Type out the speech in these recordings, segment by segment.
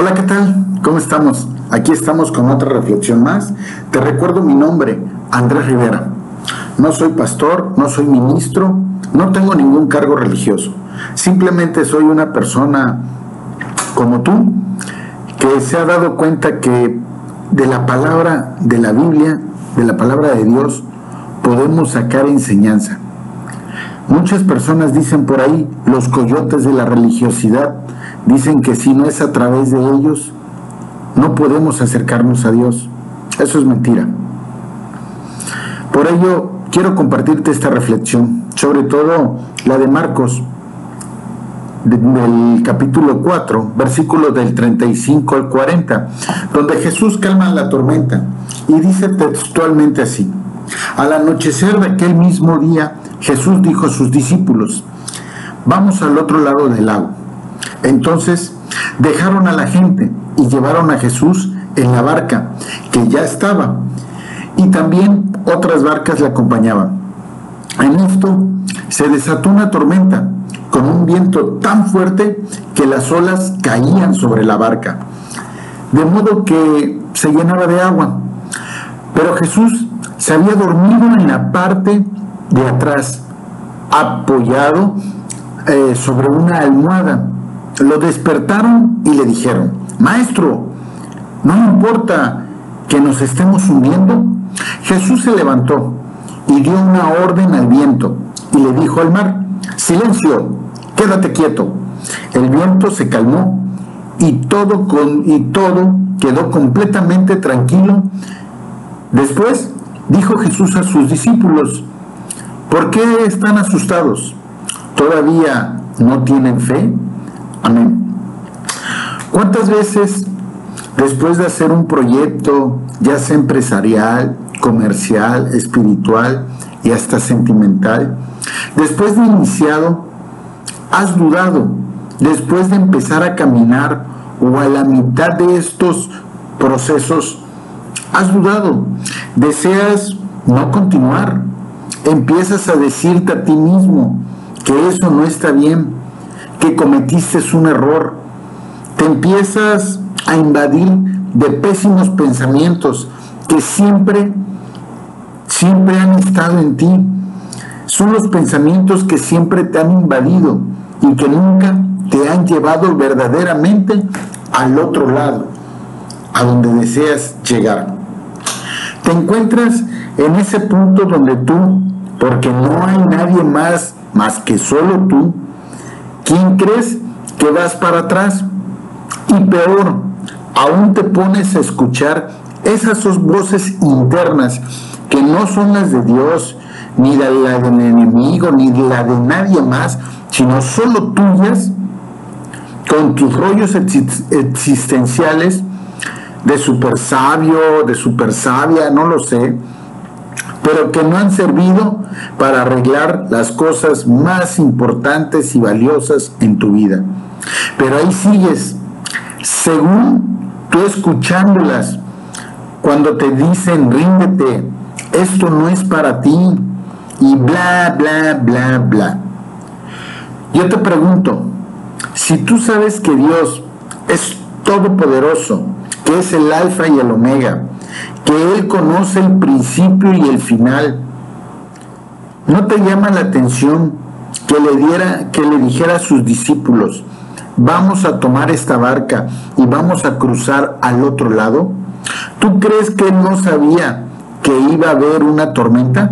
Hola, ¿qué tal? ¿Cómo estamos? Aquí estamos con otra reflexión más. Te recuerdo mi nombre, Andrés Rivera. No soy pastor, no soy ministro, no tengo ningún cargo religioso. Simplemente soy una persona como tú que se ha dado cuenta que de la palabra de la Biblia, de la palabra de Dios, podemos sacar enseñanza. Muchas personas dicen por ahí, los coyotes de la religiosidad, dicen que si no es a través de ellos, no podemos acercarnos a Dios. Eso es mentira. Por ello, quiero compartirte esta reflexión, sobre todo la de Marcos, del capítulo 4, versículos del 35 al 40, donde Jesús calma la tormenta y dice textualmente así, al anochecer de aquel mismo día, Jesús dijo a sus discípulos, vamos al otro lado del lago. Entonces dejaron a la gente y llevaron a Jesús en la barca que ya estaba y también otras barcas le acompañaban. En esto se desató una tormenta con un viento tan fuerte que las olas caían sobre la barca, de modo que se llenaba de agua. Pero Jesús se había dormido en la parte de atrás, apoyado eh, sobre una almohada. Lo despertaron y le dijeron, Maestro, ¿no importa que nos estemos hundiendo? Jesús se levantó y dio una orden al viento y le dijo al mar, silencio, quédate quieto. El viento se calmó y todo, con, y todo quedó completamente tranquilo. Después dijo Jesús a sus discípulos, ¿por qué están asustados? ¿Todavía no tienen fe? Amén. ¿Cuántas veces después de hacer un proyecto, ya sea empresarial, comercial, espiritual y hasta sentimental, después de iniciado, has dudado, después de empezar a caminar o a la mitad de estos procesos, has dudado, deseas no continuar, empiezas a decirte a ti mismo que eso no está bien, que cometiste un error, te empiezas a invadir de pésimos pensamientos que siempre, siempre han estado en ti. Son los pensamientos que siempre te han invadido y que nunca te han llevado verdaderamente al otro lado, a donde deseas llegar. Te encuentras en ese punto donde tú, porque no hay nadie más más que solo tú, quien crees que vas para atrás. Y peor, aún te pones a escuchar esas dos voces internas que no son las de Dios, ni la del enemigo, ni la de nadie más, sino solo tuyas, con tus rollos existenciales de super sabio, de super sabia, no lo sé, pero que no han servido para arreglar las cosas más importantes y valiosas en tu vida. Pero ahí sigues, según tú escuchándolas, cuando te dicen, ríndete, esto no es para ti, y bla, bla, bla, bla. Yo te pregunto, si tú sabes que Dios es todopoderoso, que es el alfa y el omega, que Él conoce el principio y el final, ¿no te llama la atención que le, diera, que le dijera a sus discípulos, vamos a tomar esta barca y vamos a cruzar al otro lado? ¿Tú crees que no sabía que iba a haber una tormenta?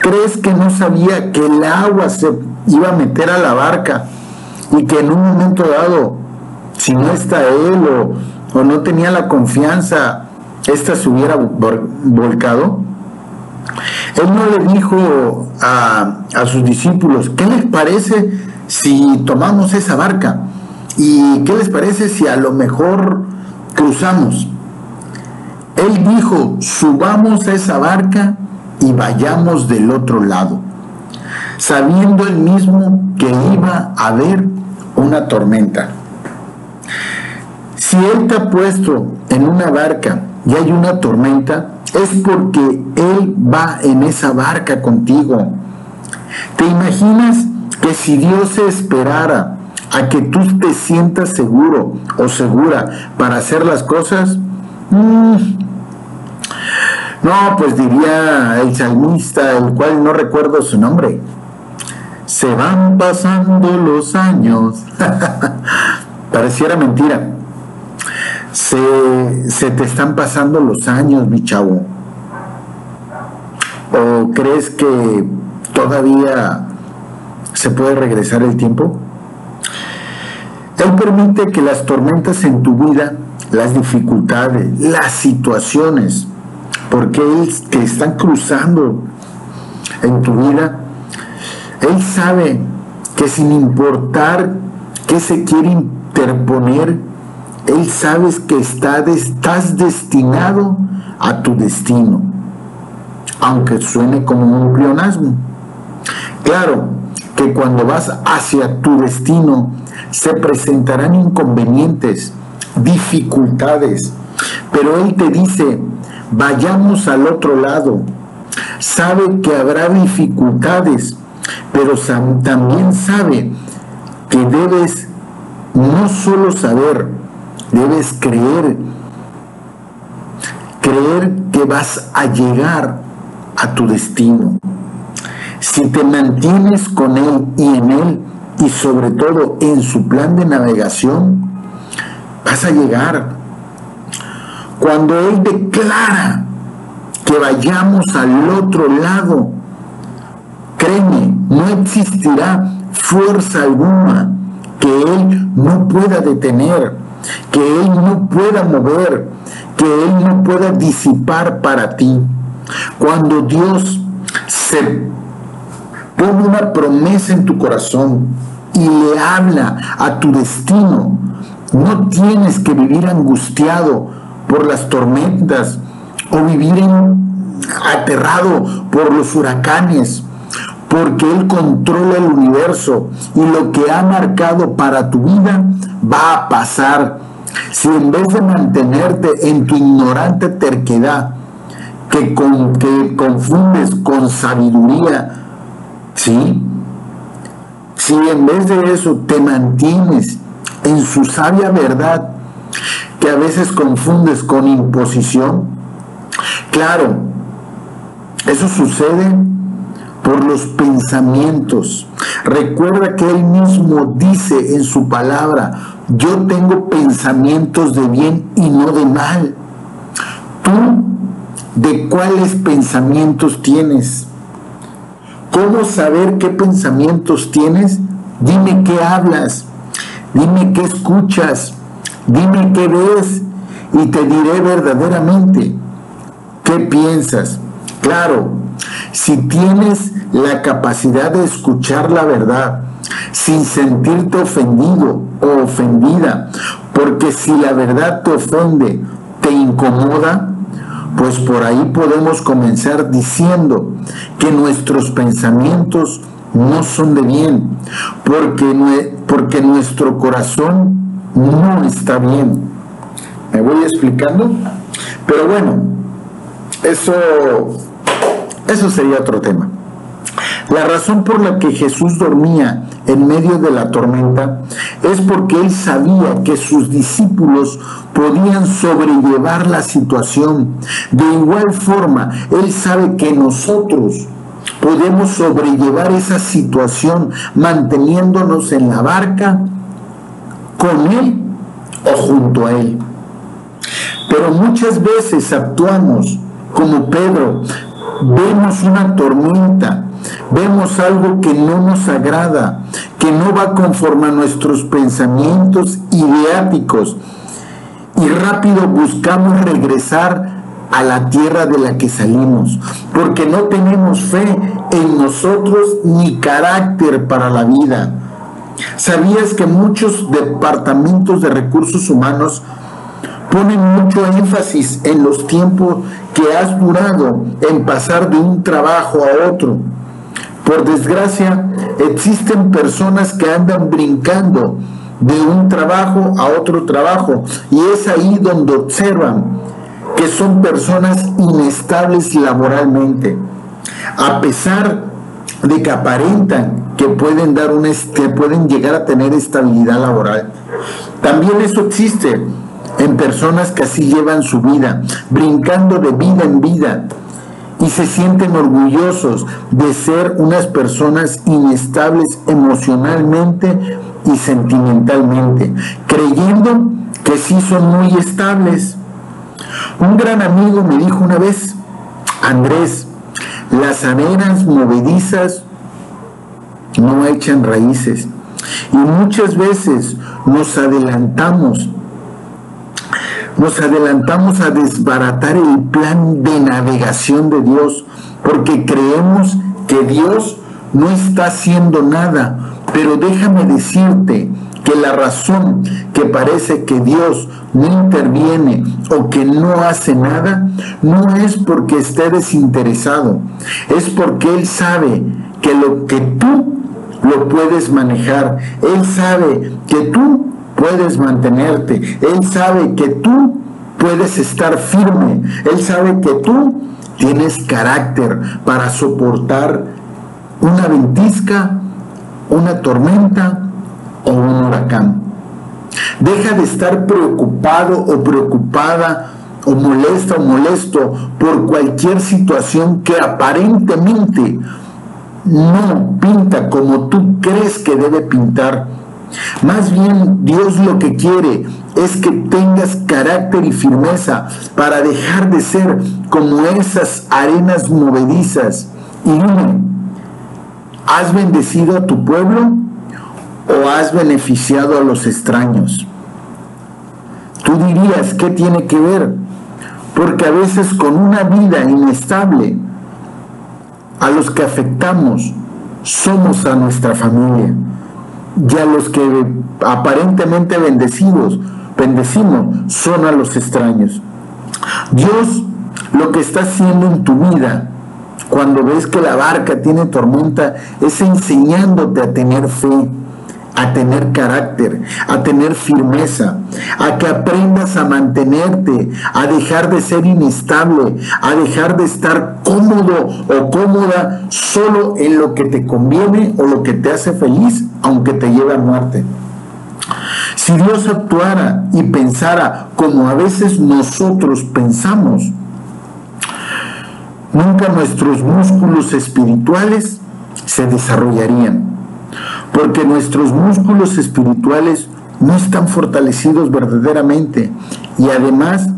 ¿Crees que no sabía que el agua se iba a meter a la barca y que en un momento dado, si no está él o, o no tenía la confianza, esta se hubiera volcado? Él no le dijo a, a sus discípulos, ¿qué les parece si tomamos esa barca? ¿Y qué les parece si a lo mejor cruzamos? Él dijo, subamos esa barca y vayamos del otro lado, sabiendo él mismo que iba a haber una tormenta. Si Él ha puesto en una barca y hay una tormenta, es porque Él va en esa barca contigo. ¿Te imaginas que si Dios se esperara a que tú te sientas seguro o segura para hacer las cosas? Mm. No, pues diría el salmista, el cual no recuerdo su nombre. Se van pasando los años. Pareciera mentira. Se, te están pasando los años, mi chavo. ¿O crees que todavía se puede regresar el tiempo? Él permite que las tormentas en tu vida, las dificultades, las situaciones, porque Él te están cruzando en tu vida, Él sabe que sin importar qué se quiere interponer, Él sabe que estás destinado a tu destino, aunque suene como un pleonasmo. Claro que cuando vas hacia tu destino, se presentarán inconvenientes, dificultades, pero Él te dice, vayamos al otro lado. Sabe que habrá dificultades, pero también sabe que debes no solo saber, debes creer, creer que vas a llegar a tu destino. Si te mantienes con Él y en Él, y sobre todo en su plan de navegación, vas a llegar. Cuando Él declara que vayamos al otro lado, créeme, no existirá fuerza alguna que Él no pueda detener, que Él no pueda mover, que Él no pueda disipar para ti. Cuando Dios se pone una promesa en tu corazón, y le habla a tu destino. No tienes que vivir angustiado por las tormentas o vivir aterrado por los huracanes, porque Él controla el universo y lo que ha marcado para tu vida va a pasar. Si en vez de mantenerte en tu ignorante terquedad, que, con, que confundes con sabiduría, ¿sí? Si en vez de eso te mantienes en su sabia verdad, que a veces confundes con imposición, claro, eso sucede por los pensamientos. Recuerda que Él mismo dice en su palabra, yo tengo pensamientos de bien y no de mal. ¿Tú de cuáles pensamientos tienes? ¿Cómo saber qué pensamientos tienes? Dime qué hablas, dime qué escuchas, dime qué ves y te diré verdaderamente qué piensas. Claro, si tienes la capacidad de escuchar la verdad sin sentirte ofendido o ofendida, porque si la verdad te ofende, te incomoda, pues por ahí podemos comenzar diciendo que nuestros pensamientos no son de bien, porque, porque nuestro corazón no está bien. ¿Me voy explicando? Pero bueno, eso, eso sería otro tema. La razón por la que Jesús dormía en medio de la tormenta es porque él sabía que sus discípulos podían sobrellevar la situación. De igual forma, él sabe que nosotros podemos sobrellevar esa situación manteniéndonos en la barca con él o junto a él. Pero muchas veces actuamos como Pedro, vemos una tormenta, vemos algo que no nos agrada, que no va conforme a nuestros pensamientos ideáticos y rápido buscamos regresar a la tierra de la que salimos, porque no tenemos fe en nosotros ni carácter para la vida. ¿Sabías que muchos departamentos de recursos humanos ponen mucho énfasis en los tiempos que has durado en pasar de un trabajo a otro. Por desgracia, existen personas que andan brincando de un trabajo a otro trabajo y es ahí donde observan que son personas inestables laboralmente. A pesar de que aparentan que pueden dar que pueden llegar a tener estabilidad laboral. También eso existe en personas que así llevan su vida, brincando de vida en vida y se sienten orgullosos de ser unas personas inestables emocionalmente y sentimentalmente, creyendo que sí son muy estables. Un gran amigo me dijo una vez, Andrés, las arenas movedizas no echan raíces y muchas veces nos adelantamos nos adelantamos a desbaratar el plan de navegación de Dios porque creemos que Dios no está haciendo nada. Pero déjame decirte que la razón que parece que Dios no interviene o que no hace nada, no es porque esté desinteresado, es porque Él sabe que lo que tú lo puedes manejar, Él sabe que tú puedes mantenerte. Él sabe que tú puedes estar firme. Él sabe que tú tienes carácter para soportar una ventisca, una tormenta o un huracán. Deja de estar preocupado o preocupada o molesta o molesto por cualquier situación que aparentemente no pinta como tú crees que debe pintar más bien Dios lo que quiere es que tengas carácter y firmeza para dejar de ser como esas arenas movedizas. Y dime, ¿has bendecido a tu pueblo o has beneficiado a los extraños? Tú dirías, ¿qué tiene que ver? Porque a veces con una vida inestable, a los que afectamos somos a nuestra familia y a los que aparentemente bendecidos, bendecimos, son a los extraños. Dios lo que está haciendo en tu vida, cuando ves que la barca tiene tormenta, es enseñándote a tener fe, a tener carácter, a tener firmeza, a que aprendas a mantenerte, a dejar de ser inestable, a dejar de estar cómodo o cómoda solo en lo que te conviene o lo que te hace feliz, aunque te lleve a muerte. Si Dios actuara y pensara como a veces nosotros pensamos, nunca nuestros músculos espirituales se desarrollarían porque nuestros músculos espirituales no están fortalecidos verdaderamente y además,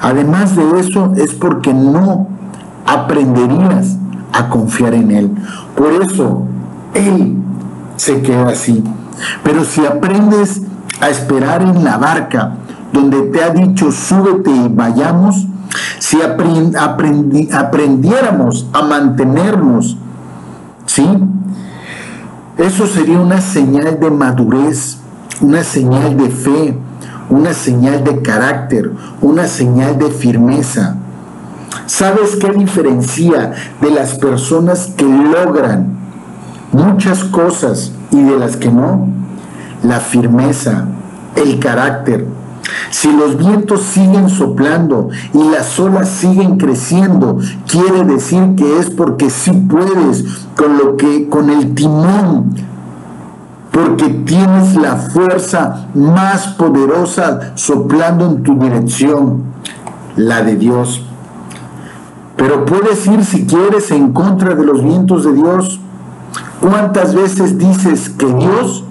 además de eso es porque no aprenderías a confiar en Él. Por eso Él se queda así. Pero si aprendes a esperar en la barca donde te ha dicho súbete y vayamos, si aprendiéramos a mantenernos, ¿sí? Eso sería una señal de madurez, una señal de fe, una señal de carácter, una señal de firmeza. ¿Sabes qué diferencia de las personas que logran muchas cosas y de las que no? La firmeza, el carácter, si los vientos siguen soplando y las olas siguen creciendo, quiere decir que es porque sí puedes con lo que con el timón porque tienes la fuerza más poderosa soplando en tu dirección, la de Dios. Pero puedes ir si quieres en contra de los vientos de Dios. ¿Cuántas veces dices que Dios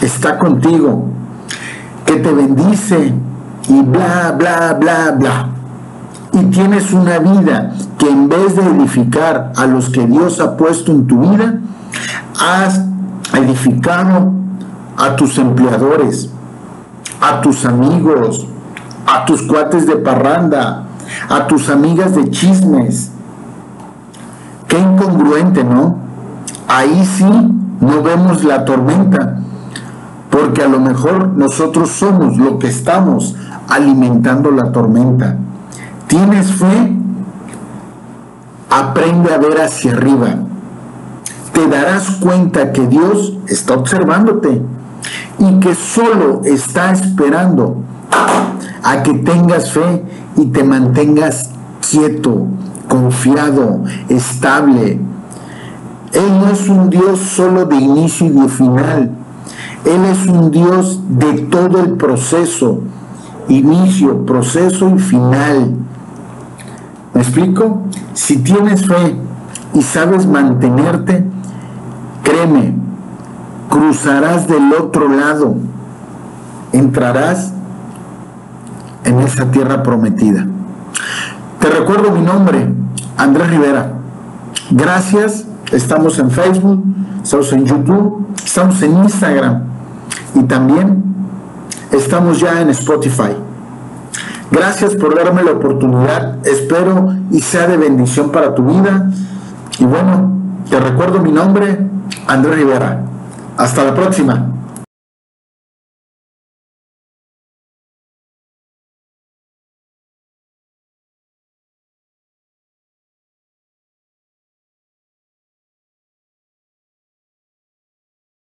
está contigo? Que te bendice y bla, bla, bla, bla. Y tienes una vida que en vez de edificar a los que Dios ha puesto en tu vida, has edificado a tus empleadores, a tus amigos, a tus cuates de parranda, a tus amigas de chismes. Qué incongruente, ¿no? Ahí sí no vemos la tormenta, porque a lo mejor nosotros somos lo que estamos alimentando la tormenta. ¿Tienes fe? Aprende a ver hacia arriba. Te darás cuenta que Dios está observándote y que solo está esperando a que tengas fe y te mantengas quieto, confiado, estable, Él no es un Dios solo de inicio y de final. Él es un Dios de todo el proceso, inicio, proceso y final. ¿Me explico? Si tienes fe y sabes mantenerte, créeme, cruzarás del otro lado, entrarás en esa tierra prometida. Te recuerdo mi nombre, Andrés Rivera. Gracias, estamos en Facebook, estamos en YouTube, estamos en Instagram y también estamos ya en Spotify. Gracias por darme la oportunidad, espero y sea de bendición para tu vida. Y bueno, te recuerdo mi nombre, Andrés Rivera. Hasta la próxima.